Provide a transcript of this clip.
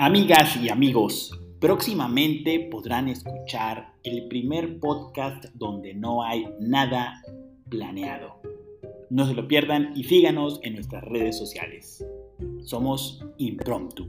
Amigas y amigos, próximamente podrán escuchar el primer podcast donde no hay nada planeado. No se lo pierdan y síganos en nuestras redes sociales. Somos Impromptu.